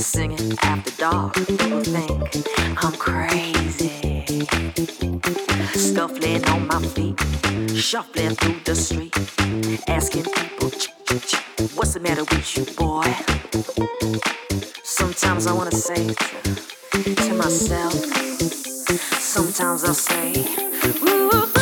singing after dark. People think I'm crazy. Scuffling on my feet, shuffling through the street, asking people, what's the matter with you, boy? Sometimes I wanna say to, myself, sometimes I'll say, ooh.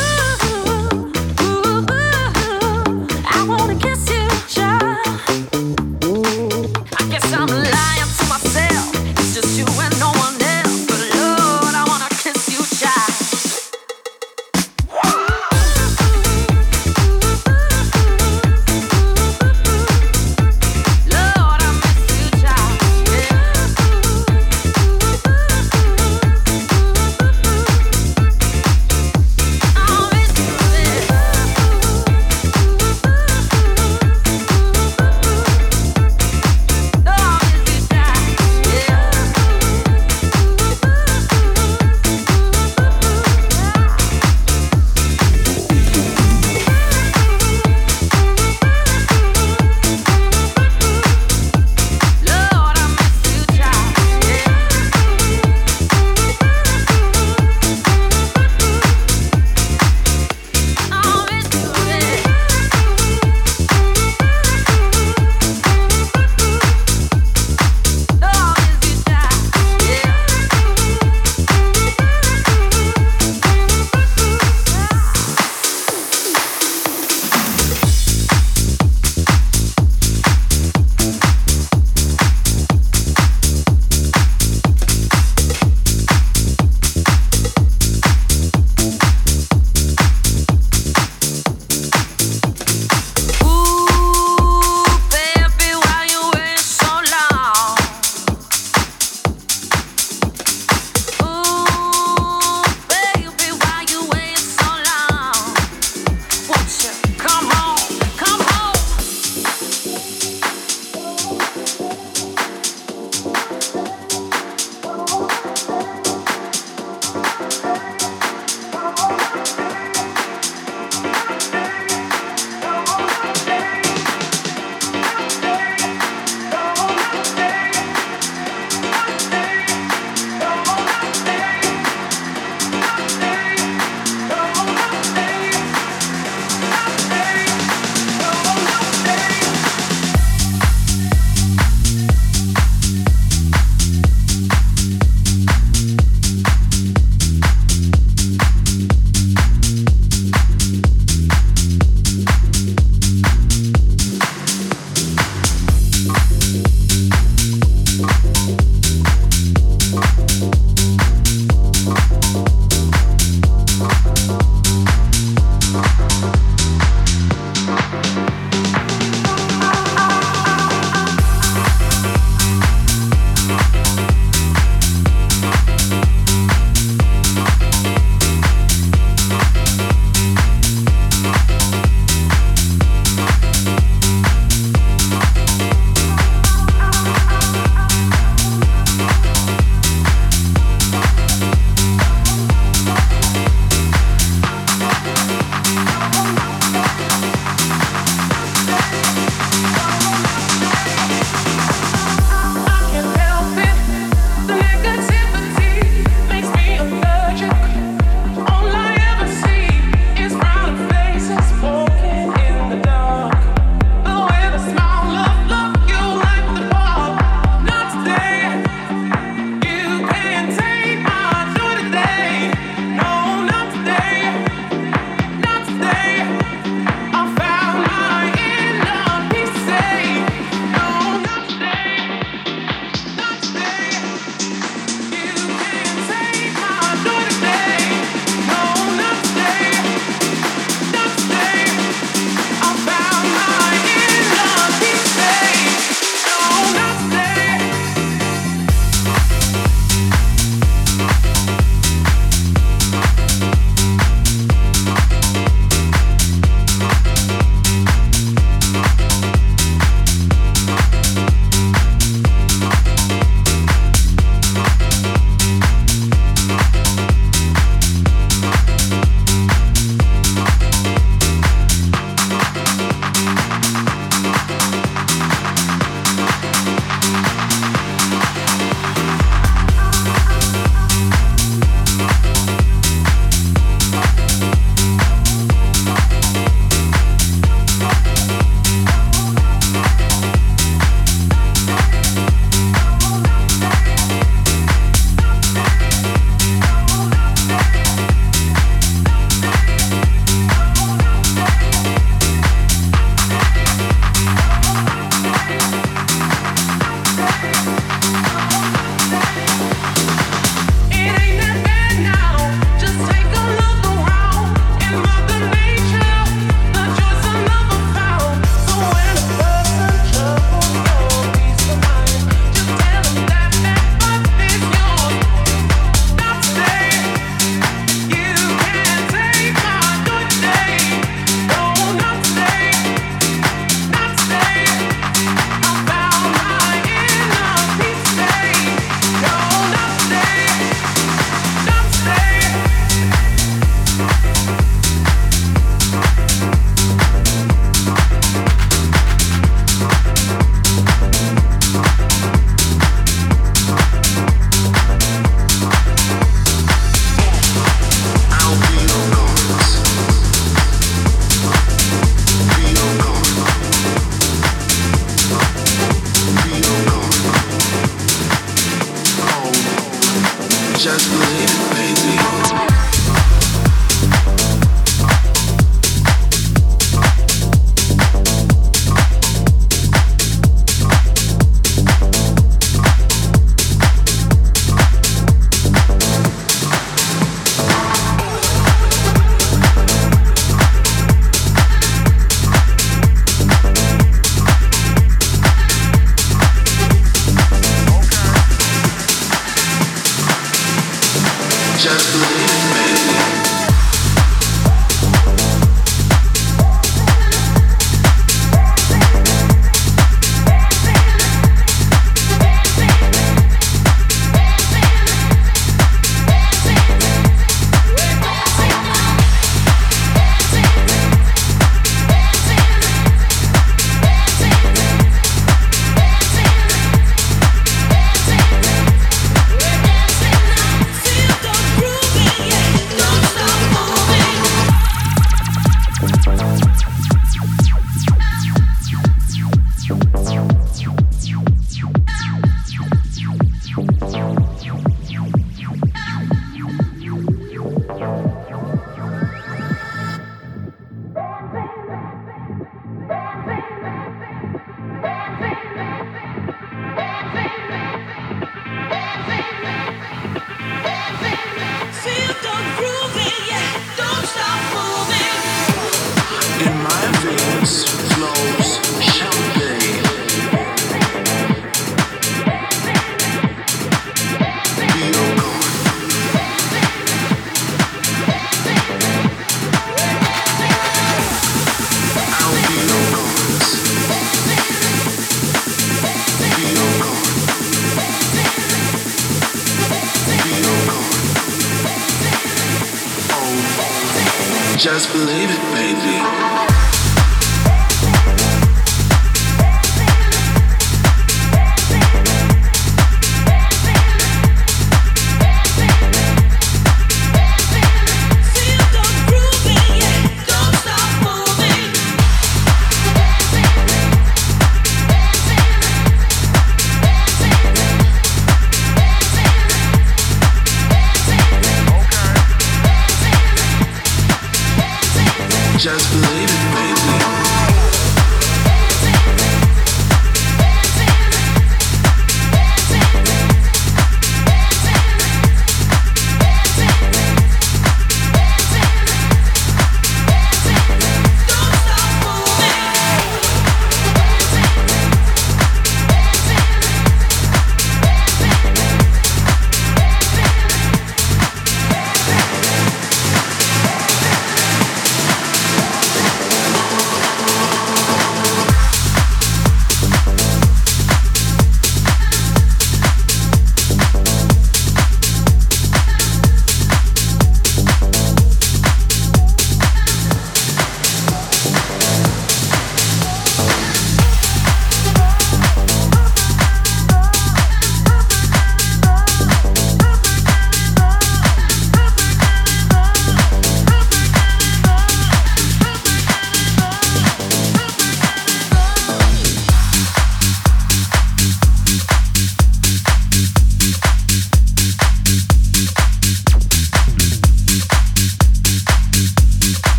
just believe it, baby.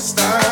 start